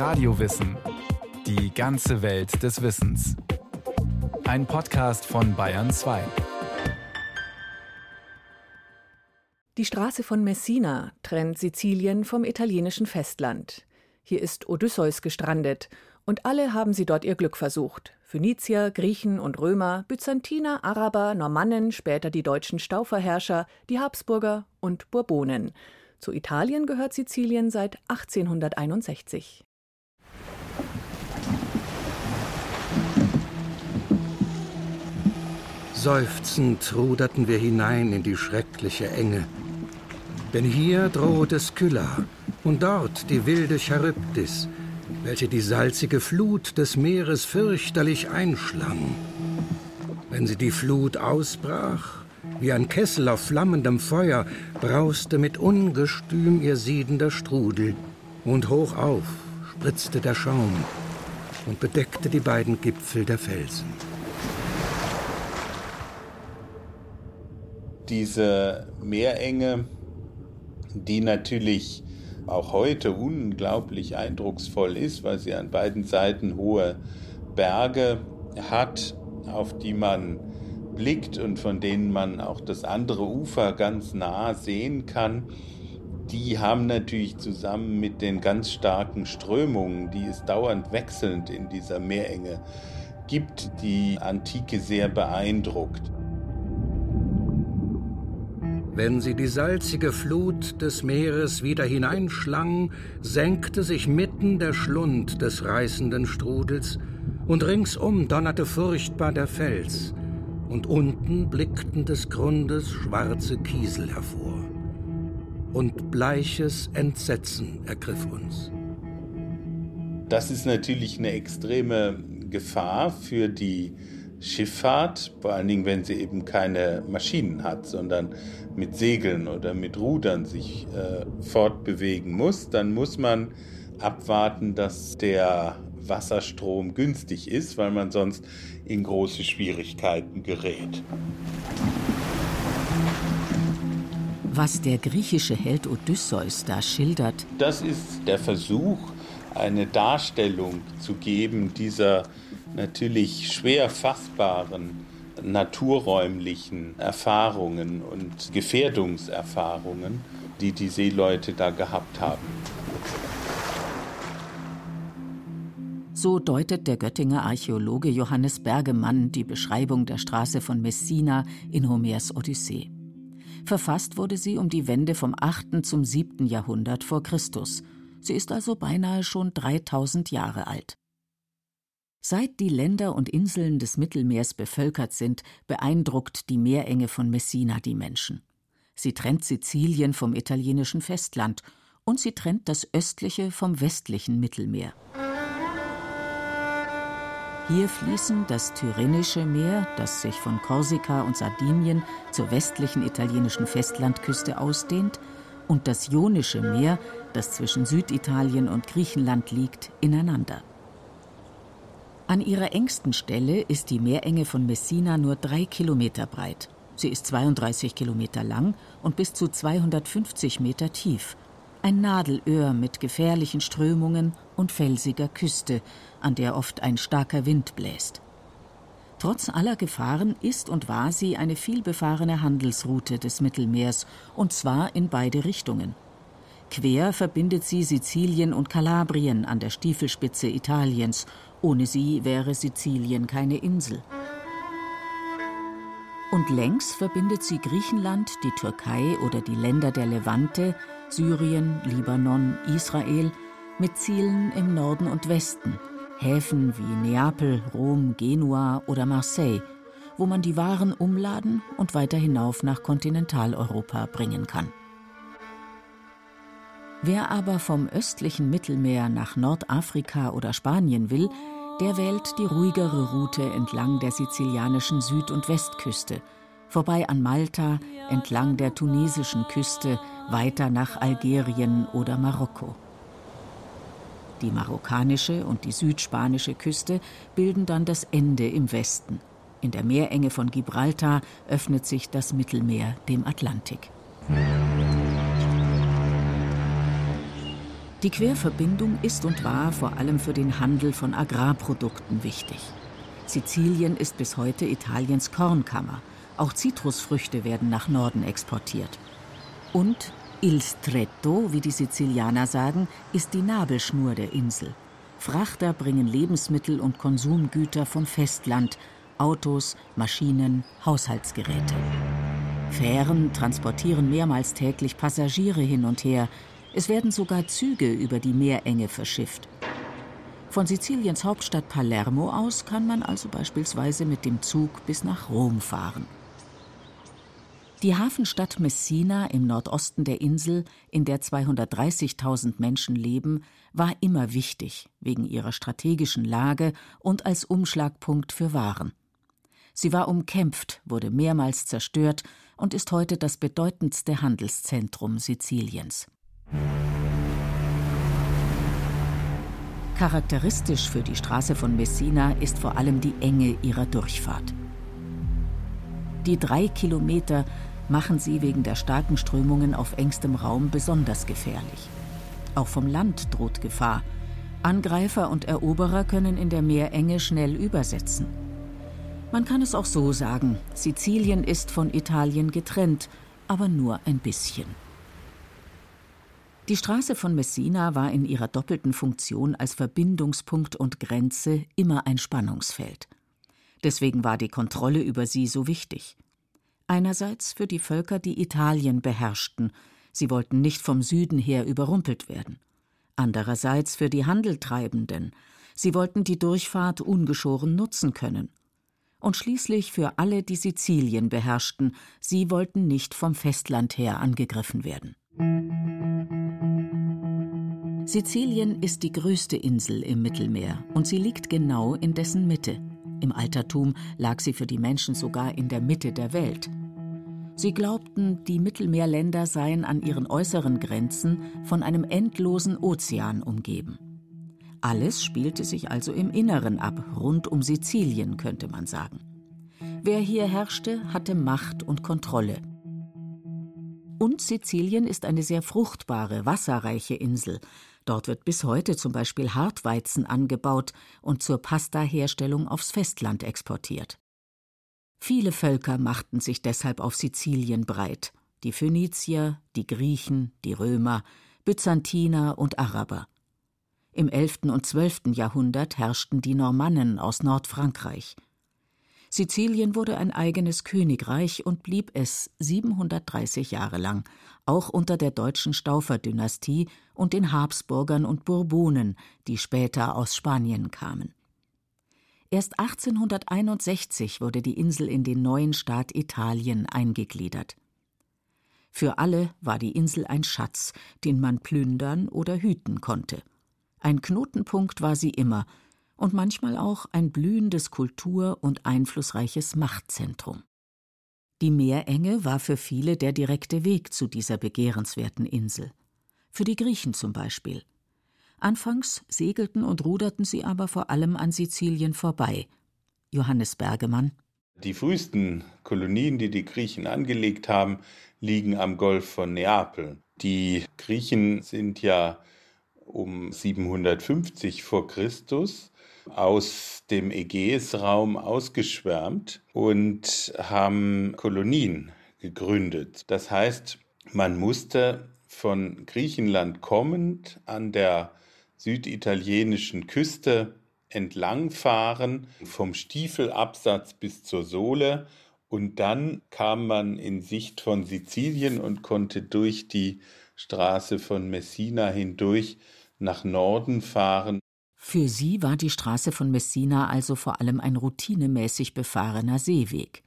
Radiowissen. Die ganze Welt des Wissens. Ein Podcast von Bayern 2. Die Straße von Messina trennt Sizilien vom italienischen Festland. Hier ist Odysseus gestrandet und alle haben sie dort ihr Glück versucht. Phönizier, Griechen und Römer, Byzantiner, Araber, Normannen, später die deutschen Stauferherrscher, die Habsburger und Bourbonen. Zu Italien gehört Sizilien seit 1861. Seufzend ruderten wir hinein in die schreckliche Enge. Denn hier drohte Skylla und dort die wilde Charybdis, welche die salzige Flut des Meeres fürchterlich einschlang. Wenn sie die Flut ausbrach, wie ein Kessel auf flammendem Feuer, brauste mit Ungestüm ihr siedender Strudel, und hoch auf spritzte der Schaum und bedeckte die beiden Gipfel der Felsen. Diese Meerenge, die natürlich auch heute unglaublich eindrucksvoll ist, weil sie an beiden Seiten hohe Berge hat, auf die man blickt und von denen man auch das andere Ufer ganz nah sehen kann, die haben natürlich zusammen mit den ganz starken Strömungen, die es dauernd wechselnd in dieser Meerenge gibt, die Antike sehr beeindruckt. Wenn sie die salzige Flut des Meeres wieder hineinschlang, senkte sich mitten der Schlund des reißenden Strudels, und ringsum donnerte furchtbar der Fels, und unten blickten des Grundes schwarze Kiesel hervor. Und bleiches Entsetzen ergriff uns. Das ist natürlich eine extreme Gefahr für die Schifffahrt, vor allen Dingen, wenn sie eben keine Maschinen hat, sondern mit Segeln oder mit Rudern sich äh, fortbewegen muss, dann muss man abwarten, dass der Wasserstrom günstig ist, weil man sonst in große Schwierigkeiten gerät. Was der griechische Held Odysseus da schildert, das ist der Versuch, eine Darstellung zu geben dieser natürlich schwer fassbaren naturräumlichen Erfahrungen und Gefährdungserfahrungen, die die Seeleute da gehabt haben. So deutet der Göttinger Archäologe Johannes Bergemann die Beschreibung der Straße von Messina in Homers Odyssee. Verfasst wurde sie um die Wende vom 8. zum 7. Jahrhundert vor Christus. Sie ist also beinahe schon 3000 Jahre alt. Seit die Länder und Inseln des Mittelmeers bevölkert sind, beeindruckt die Meerenge von Messina die Menschen. Sie trennt Sizilien vom italienischen Festland und sie trennt das östliche vom westlichen Mittelmeer. Hier fließen das Tyrrhenische Meer, das sich von Korsika und Sardinien zur westlichen italienischen Festlandküste ausdehnt, und das Ionische Meer, das zwischen Süditalien und Griechenland liegt, ineinander. An ihrer engsten Stelle ist die Meerenge von Messina nur drei Kilometer breit. Sie ist 32 Kilometer lang und bis zu 250 Meter tief. Ein Nadelöhr mit gefährlichen Strömungen und felsiger Küste, an der oft ein starker Wind bläst. Trotz aller Gefahren ist und war sie eine vielbefahrene Handelsroute des Mittelmeers, und zwar in beide Richtungen. Quer verbindet sie Sizilien und Kalabrien an der Stiefelspitze Italiens. Ohne sie wäre Sizilien keine Insel. Und längs verbindet sie Griechenland, die Türkei oder die Länder der Levante, Syrien, Libanon, Israel mit Zielen im Norden und Westen, Häfen wie Neapel, Rom, Genua oder Marseille, wo man die Waren umladen und weiter hinauf nach Kontinentaleuropa bringen kann. Wer aber vom östlichen Mittelmeer nach Nordafrika oder Spanien will, der wählt die ruhigere Route entlang der sizilianischen Süd- und Westküste, vorbei an Malta, entlang der tunesischen Küste, weiter nach Algerien oder Marokko. Die marokkanische und die südspanische Küste bilden dann das Ende im Westen. In der Meerenge von Gibraltar öffnet sich das Mittelmeer dem Atlantik. Die Querverbindung ist und war vor allem für den Handel von Agrarprodukten wichtig. Sizilien ist bis heute Italiens Kornkammer. Auch Zitrusfrüchte werden nach Norden exportiert. Und Il Stretto, wie die Sizilianer sagen, ist die Nabelschnur der Insel. Frachter bringen Lebensmittel und Konsumgüter vom Festland, Autos, Maschinen, Haushaltsgeräte. Fähren transportieren mehrmals täglich Passagiere hin und her. Es werden sogar Züge über die Meerenge verschifft. Von Siziliens Hauptstadt Palermo aus kann man also beispielsweise mit dem Zug bis nach Rom fahren. Die Hafenstadt Messina im Nordosten der Insel, in der 230.000 Menschen leben, war immer wichtig wegen ihrer strategischen Lage und als Umschlagpunkt für Waren. Sie war umkämpft, wurde mehrmals zerstört und ist heute das bedeutendste Handelszentrum Siziliens. Charakteristisch für die Straße von Messina ist vor allem die Enge ihrer Durchfahrt. Die drei Kilometer machen sie wegen der starken Strömungen auf engstem Raum besonders gefährlich. Auch vom Land droht Gefahr. Angreifer und Eroberer können in der Meerenge schnell übersetzen. Man kann es auch so sagen, Sizilien ist von Italien getrennt, aber nur ein bisschen. Die Straße von Messina war in ihrer doppelten Funktion als Verbindungspunkt und Grenze immer ein Spannungsfeld. Deswegen war die Kontrolle über sie so wichtig. Einerseits für die Völker, die Italien beherrschten, sie wollten nicht vom Süden her überrumpelt werden. Andererseits für die Handeltreibenden, sie wollten die Durchfahrt ungeschoren nutzen können. Und schließlich für alle, die Sizilien beherrschten, sie wollten nicht vom Festland her angegriffen werden. Sizilien ist die größte Insel im Mittelmeer und sie liegt genau in dessen Mitte. Im Altertum lag sie für die Menschen sogar in der Mitte der Welt. Sie glaubten, die Mittelmeerländer seien an ihren äußeren Grenzen von einem endlosen Ozean umgeben. Alles spielte sich also im Inneren ab, rund um Sizilien, könnte man sagen. Wer hier herrschte, hatte Macht und Kontrolle. Und Sizilien ist eine sehr fruchtbare, wasserreiche Insel. Dort wird bis heute zum Beispiel Hartweizen angebaut und zur Pasta-Herstellung aufs Festland exportiert. Viele Völker machten sich deshalb auf Sizilien breit: die Phönizier, die Griechen, die Römer, Byzantiner und Araber. Im 11. und 12. Jahrhundert herrschten die Normannen aus Nordfrankreich. Sizilien wurde ein eigenes Königreich und blieb es 730 Jahre lang, auch unter der deutschen Staufer-Dynastie und den Habsburgern und Bourbonen, die später aus Spanien kamen. Erst 1861 wurde die Insel in den neuen Staat Italien eingegliedert. Für alle war die Insel ein Schatz, den man plündern oder hüten konnte. Ein Knotenpunkt war sie immer und manchmal auch ein blühendes Kultur- und einflussreiches Machtzentrum. Die Meerenge war für viele der direkte Weg zu dieser begehrenswerten Insel. Für die Griechen zum Beispiel. Anfangs segelten und ruderten sie aber vor allem an Sizilien vorbei. Johannes Bergemann. Die frühesten Kolonien, die die Griechen angelegt haben, liegen am Golf von Neapel. Die Griechen sind ja um 750 vor Christus aus dem Ägäisraum ausgeschwärmt und haben Kolonien gegründet. Das heißt, man musste von Griechenland kommend an der süditalienischen Küste entlangfahren, vom Stiefelabsatz bis zur Sohle. Und dann kam man in Sicht von Sizilien und konnte durch die Straße von Messina hindurch nach Norden fahren. Für sie war die Straße von Messina also vor allem ein routinemäßig befahrener Seeweg.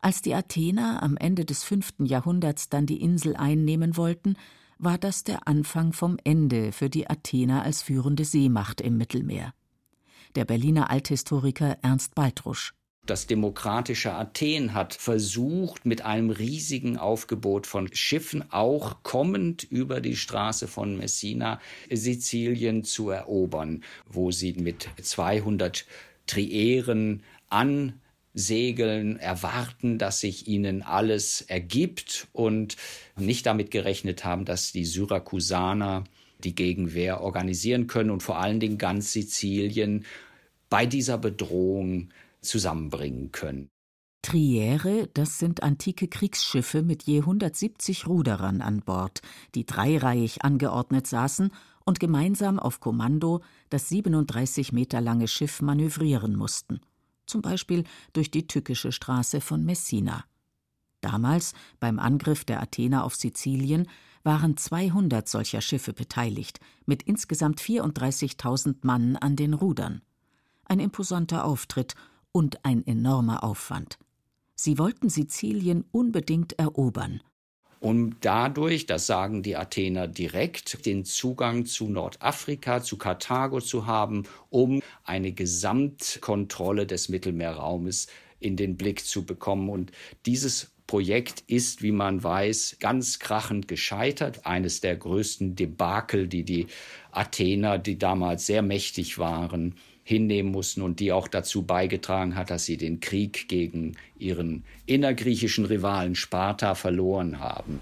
Als die Athener am Ende des fünften Jahrhunderts dann die Insel einnehmen wollten, war das der Anfang vom Ende für die Athener als führende Seemacht im Mittelmeer. Der Berliner Althistoriker Ernst Baltrusch. Das demokratische Athen hat versucht, mit einem riesigen Aufgebot von Schiffen, auch kommend über die Straße von Messina, Sizilien zu erobern, wo sie mit 200 Trieren an segeln, erwarten, dass sich ihnen alles ergibt und nicht damit gerechnet haben, dass die Syrakusaner die Gegenwehr organisieren können und vor allen Dingen ganz Sizilien bei dieser Bedrohung zusammenbringen können. Triere, das sind antike Kriegsschiffe mit je 170 Ruderern an Bord, die dreireihig angeordnet saßen und gemeinsam auf Kommando das 37 Meter lange Schiff manövrieren mussten, zum Beispiel durch die tückische Straße von Messina. Damals, beim Angriff der Athener auf Sizilien, waren 200 solcher Schiffe beteiligt, mit insgesamt 34.000 Mann an den Rudern. Ein imposanter Auftritt und ein enormer Aufwand. Sie wollten Sizilien unbedingt erobern. Um dadurch, das sagen die Athener direkt, den Zugang zu Nordafrika, zu Karthago zu haben, um eine Gesamtkontrolle des Mittelmeerraumes in den Blick zu bekommen. Und dieses Projekt ist, wie man weiß, ganz krachend gescheitert. Eines der größten Debakel, die die Athener, die damals sehr mächtig waren, hinnehmen mussten und die auch dazu beigetragen hat, dass sie den Krieg gegen ihren innergriechischen Rivalen Sparta verloren haben.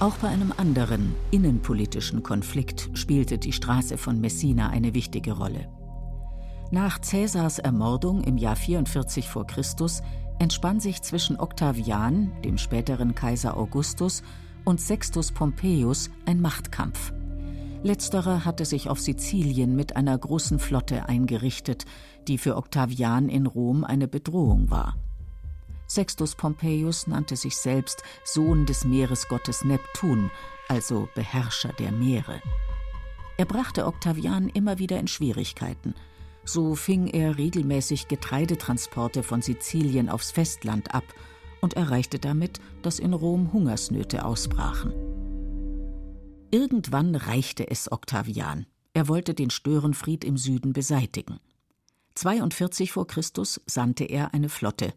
Auch bei einem anderen innenpolitischen Konflikt spielte die Straße von Messina eine wichtige Rolle. Nach Caesars Ermordung im Jahr 44 v. Chr. entspann sich zwischen Octavian, dem späteren Kaiser Augustus, und Sextus Pompeius ein Machtkampf. Letzterer hatte sich auf Sizilien mit einer großen Flotte eingerichtet, die für Octavian in Rom eine Bedrohung war. Sextus Pompeius nannte sich selbst Sohn des Meeresgottes Neptun, also Beherrscher der Meere. Er brachte Octavian immer wieder in Schwierigkeiten. So fing er regelmäßig Getreidetransporte von Sizilien aufs Festland ab und erreichte damit, dass in Rom Hungersnöte ausbrachen. Irgendwann reichte es Octavian. Er wollte den Störenfried im Süden beseitigen. 42 vor Christus sandte er eine Flotte.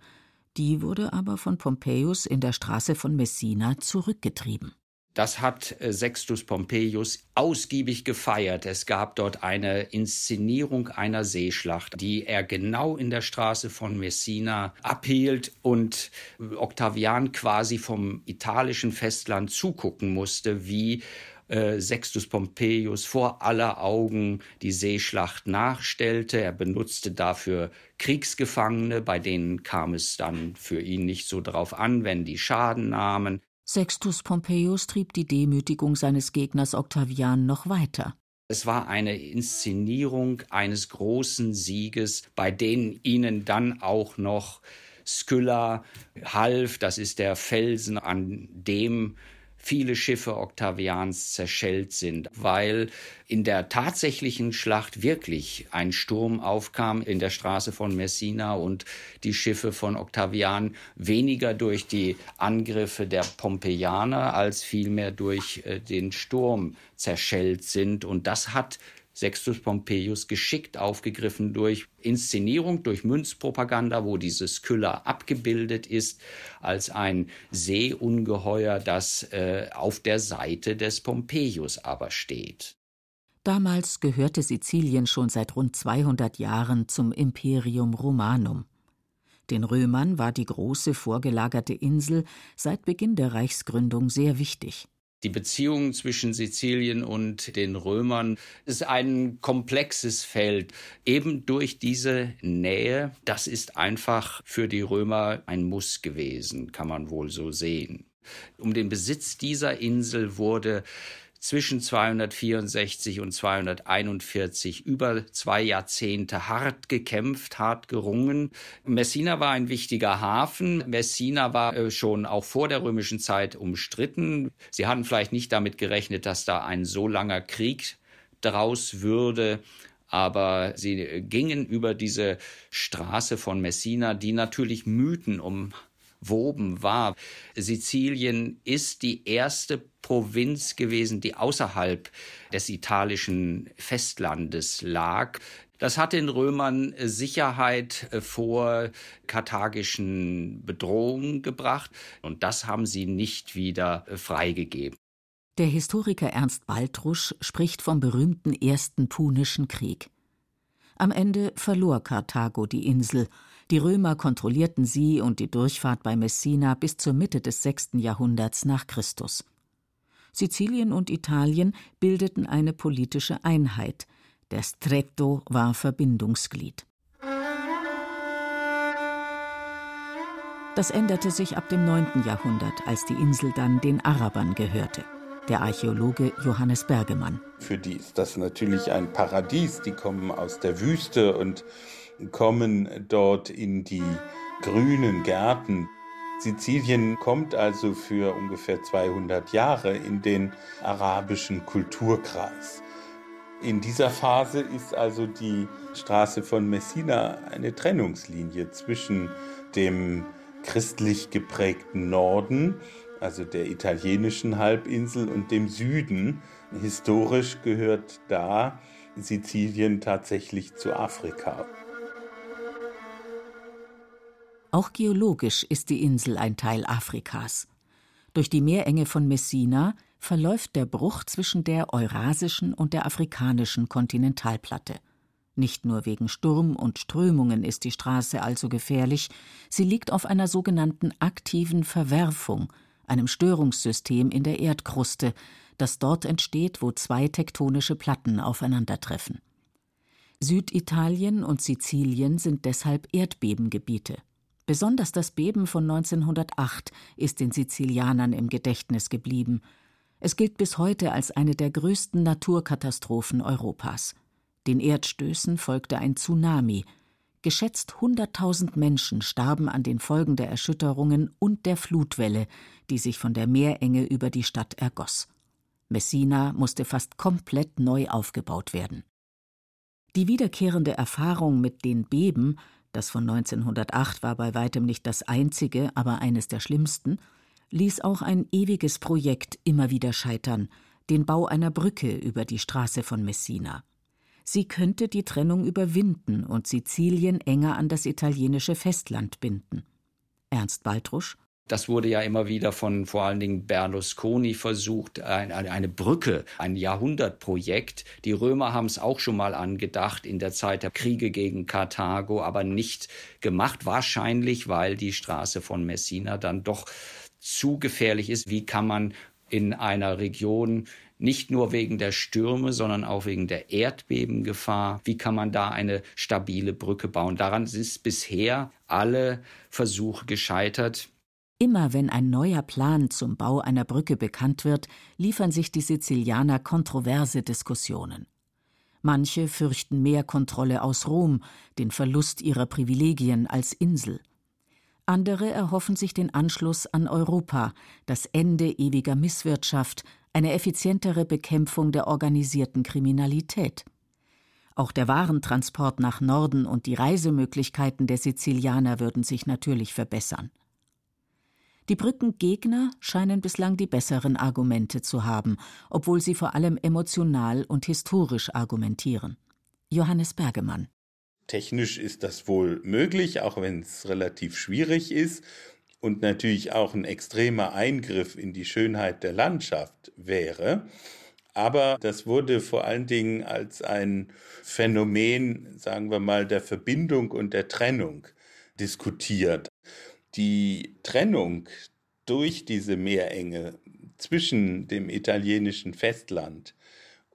Die wurde aber von Pompeius in der Straße von Messina zurückgetrieben. Das hat äh, Sextus Pompeius ausgiebig gefeiert. Es gab dort eine Inszenierung einer Seeschlacht, die er genau in der Straße von Messina abhielt und Octavian quasi vom italischen Festland zugucken musste, wie äh, Sextus Pompeius vor aller Augen die Seeschlacht nachstellte. Er benutzte dafür Kriegsgefangene, bei denen kam es dann für ihn nicht so drauf an, wenn die Schaden nahmen. Sextus Pompeius trieb die Demütigung seines Gegners Octavian noch weiter. Es war eine Inszenierung eines großen Sieges, bei denen ihnen dann auch noch Skylla half, das ist der Felsen, an dem viele Schiffe Octavians zerschellt sind, weil in der tatsächlichen Schlacht wirklich ein Sturm aufkam in der Straße von Messina und die Schiffe von Octavian weniger durch die Angriffe der Pompeianer als vielmehr durch äh, den Sturm zerschellt sind. Und das hat Sextus Pompeius geschickt aufgegriffen durch Inszenierung, durch Münzpropaganda, wo dieses Skylla abgebildet ist als ein Seeungeheuer, das äh, auf der Seite des Pompeius aber steht. Damals gehörte Sizilien schon seit rund 200 Jahren zum Imperium Romanum. Den Römern war die große vorgelagerte Insel seit Beginn der Reichsgründung sehr wichtig. Die Beziehung zwischen Sizilien und den Römern ist ein komplexes Feld. Eben durch diese Nähe, das ist einfach für die Römer ein Muss gewesen, kann man wohl so sehen. Um den Besitz dieser Insel wurde zwischen 264 und 241 über zwei Jahrzehnte hart gekämpft, hart gerungen. Messina war ein wichtiger Hafen. Messina war äh, schon auch vor der römischen Zeit umstritten. Sie hatten vielleicht nicht damit gerechnet, dass da ein so langer Krieg draus würde aber sie gingen über diese Straße von Messina, die natürlich Mythen um woben war. Sizilien ist die erste Provinz gewesen, die außerhalb des italischen Festlandes lag. Das hat den Römern Sicherheit vor karthagischen Bedrohungen gebracht und das haben sie nicht wieder freigegeben. Der Historiker Ernst Baltrusch spricht vom berühmten Ersten Punischen Krieg. Am Ende verlor Karthago die Insel die Römer kontrollierten sie und die Durchfahrt bei Messina bis zur Mitte des 6. Jahrhunderts nach Christus. Sizilien und Italien bildeten eine politische Einheit. Der Stretto war Verbindungsglied. Das änderte sich ab dem 9. Jahrhundert, als die Insel dann den Arabern gehörte. Der Archäologe Johannes Bergemann. Für die ist das natürlich ein Paradies. Die kommen aus der Wüste und kommen dort in die grünen Gärten. Sizilien kommt also für ungefähr 200 Jahre in den arabischen Kulturkreis. In dieser Phase ist also die Straße von Messina eine Trennungslinie zwischen dem christlich geprägten Norden, also der italienischen Halbinsel und dem Süden. Historisch gehört da Sizilien tatsächlich zu Afrika. Auch geologisch ist die Insel ein Teil Afrikas. Durch die Meerenge von Messina verläuft der Bruch zwischen der eurasischen und der afrikanischen Kontinentalplatte. Nicht nur wegen Sturm und Strömungen ist die Straße also gefährlich, sie liegt auf einer sogenannten aktiven Verwerfung, einem Störungssystem in der Erdkruste, das dort entsteht, wo zwei tektonische Platten aufeinandertreffen. Süditalien und Sizilien sind deshalb Erdbebengebiete. Besonders das Beben von 1908 ist den Sizilianern im Gedächtnis geblieben. Es gilt bis heute als eine der größten Naturkatastrophen Europas. Den Erdstößen folgte ein Tsunami. Geschätzt 100.000 Menschen starben an den Folgen der Erschütterungen und der Flutwelle, die sich von der Meerenge über die Stadt ergoss. Messina musste fast komplett neu aufgebaut werden. Die wiederkehrende Erfahrung mit den Beben, das von 1908 war bei weitem nicht das einzige, aber eines der schlimmsten, ließ auch ein ewiges Projekt immer wieder scheitern, den Bau einer Brücke über die Straße von Messina. Sie könnte die Trennung überwinden und Sizilien enger an das italienische Festland binden. Ernst Baltrusch das wurde ja immer wieder von vor allen Dingen Berlusconi versucht, eine Brücke, ein Jahrhundertprojekt. Die Römer haben es auch schon mal angedacht in der Zeit der Kriege gegen Karthago, aber nicht gemacht. Wahrscheinlich, weil die Straße von Messina dann doch zu gefährlich ist. Wie kann man in einer Region nicht nur wegen der Stürme, sondern auch wegen der Erdbebengefahr. Wie kann man da eine stabile Brücke bauen? Daran ist bisher alle Versuche gescheitert. Immer wenn ein neuer Plan zum Bau einer Brücke bekannt wird, liefern sich die Sizilianer kontroverse Diskussionen. Manche fürchten mehr Kontrolle aus Rom, den Verlust ihrer Privilegien als Insel. Andere erhoffen sich den Anschluss an Europa, das Ende ewiger Misswirtschaft, eine effizientere Bekämpfung der organisierten Kriminalität. Auch der Warentransport nach Norden und die Reisemöglichkeiten der Sizilianer würden sich natürlich verbessern. Die Brückengegner scheinen bislang die besseren Argumente zu haben, obwohl sie vor allem emotional und historisch argumentieren. Johannes Bergemann. Technisch ist das wohl möglich, auch wenn es relativ schwierig ist und natürlich auch ein extremer Eingriff in die Schönheit der Landschaft wäre. Aber das wurde vor allen Dingen als ein Phänomen, sagen wir mal, der Verbindung und der Trennung diskutiert. Die Trennung durch diese Meerenge zwischen dem italienischen Festland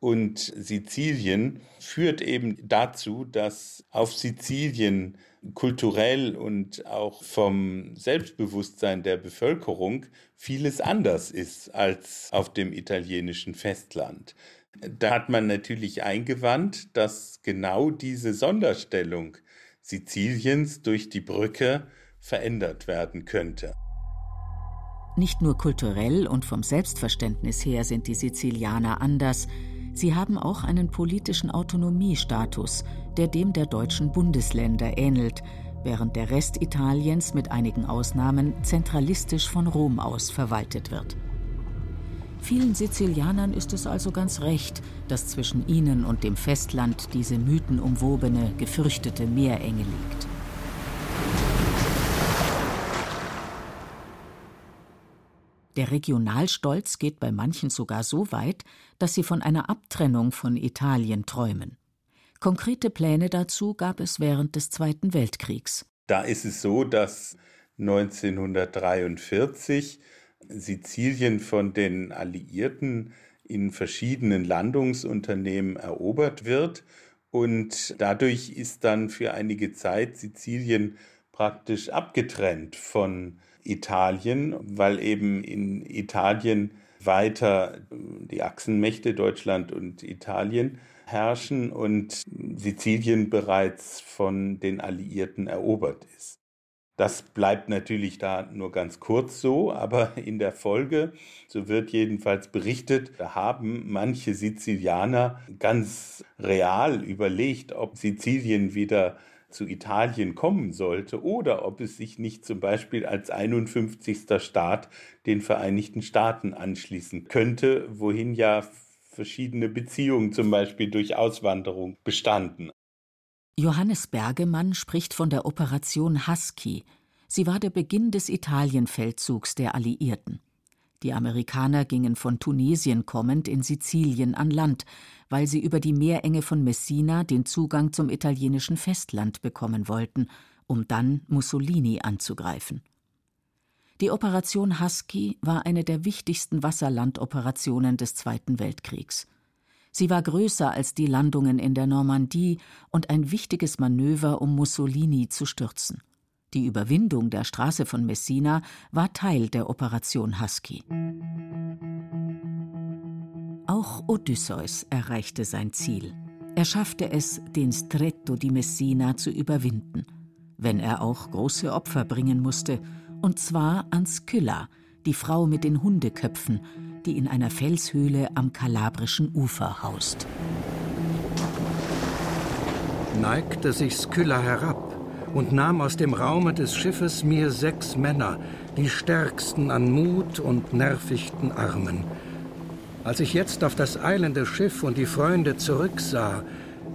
und Sizilien führt eben dazu, dass auf Sizilien kulturell und auch vom Selbstbewusstsein der Bevölkerung vieles anders ist als auf dem italienischen Festland. Da hat man natürlich eingewandt, dass genau diese Sonderstellung Siziliens durch die Brücke verändert werden könnte. Nicht nur kulturell und vom Selbstverständnis her sind die Sizilianer anders, sie haben auch einen politischen Autonomiestatus, der dem der deutschen Bundesländer ähnelt, während der Rest Italiens mit einigen Ausnahmen zentralistisch von Rom aus verwaltet wird. Vielen Sizilianern ist es also ganz recht, dass zwischen ihnen und dem Festland diese mythenumwobene, gefürchtete Meerenge liegt. Der Regionalstolz geht bei manchen sogar so weit, dass sie von einer Abtrennung von Italien träumen. Konkrete Pläne dazu gab es während des Zweiten Weltkriegs. Da ist es so, dass 1943 Sizilien von den Alliierten in verschiedenen Landungsunternehmen erobert wird. Und dadurch ist dann für einige Zeit Sizilien praktisch abgetrennt von Italien, weil eben in Italien weiter die Achsenmächte Deutschland und Italien herrschen und Sizilien bereits von den Alliierten erobert ist. Das bleibt natürlich da nur ganz kurz so, aber in der Folge, so wird jedenfalls berichtet, haben manche Sizilianer ganz real überlegt, ob Sizilien wieder zu Italien kommen sollte oder ob es sich nicht zum Beispiel als 51. Staat den Vereinigten Staaten anschließen könnte, wohin ja verschiedene Beziehungen zum Beispiel durch Auswanderung bestanden. Johannes Bergemann spricht von der Operation Husky. Sie war der Beginn des Italienfeldzugs der Alliierten. Die Amerikaner gingen von Tunesien kommend in Sizilien an Land, weil sie über die Meerenge von Messina den Zugang zum italienischen Festland bekommen wollten, um dann Mussolini anzugreifen. Die Operation Husky war eine der wichtigsten Wasserlandoperationen des Zweiten Weltkriegs. Sie war größer als die Landungen in der Normandie und ein wichtiges Manöver, um Mussolini zu stürzen. Die Überwindung der Straße von Messina war Teil der Operation Husky. Auch Odysseus erreichte sein Ziel. Er schaffte es, den Stretto di Messina zu überwinden, wenn er auch große Opfer bringen musste, und zwar an Skylla, die Frau mit den Hundeköpfen, die in einer Felshöhle am kalabrischen Ufer haust. Neigte sich Skylla herab und nahm aus dem Raume des Schiffes mir sechs Männer, die stärksten an Mut und nervigten Armen. Als ich jetzt auf das eilende Schiff und die Freunde zurücksah,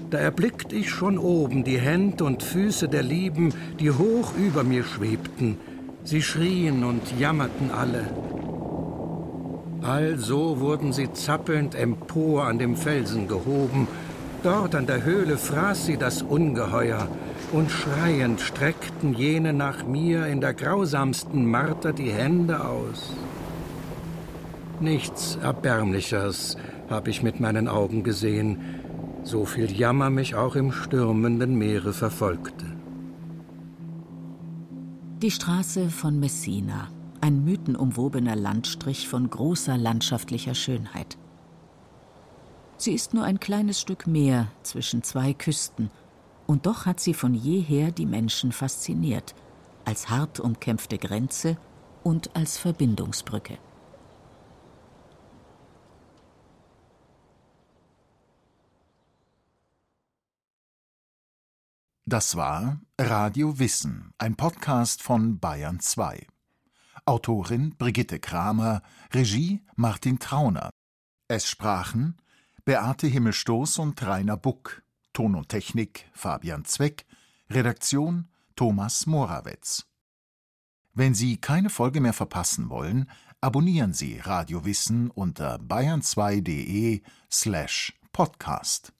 da erblickt ich schon oben die Hände und Füße der Lieben, die hoch über mir schwebten. Sie schrien und jammerten alle. Also wurden sie zappelnd empor an dem Felsen gehoben. Dort an der Höhle fraß sie das Ungeheuer, und schreiend streckten jene nach mir in der grausamsten Marter die Hände aus. Nichts Erbärmlichers habe ich mit meinen Augen gesehen, so viel Jammer mich auch im stürmenden Meere verfolgte. Die Straße von Messina, ein mythenumwobener Landstrich von großer landschaftlicher Schönheit. Sie ist nur ein kleines Stück Meer zwischen zwei Küsten – und doch hat sie von jeher die Menschen fasziniert, als hart umkämpfte Grenze und als Verbindungsbrücke. Das war Radio Wissen, ein Podcast von Bayern 2. Autorin Brigitte Kramer, Regie Martin Trauner. Es sprachen Beate Himmelstoß und Rainer Buck. Ton und Technik Fabian Zweck, Redaktion Thomas Morawetz. Wenn Sie keine Folge mehr verpassen wollen, abonnieren Sie Radio Wissen unter bayern2.de slash podcast.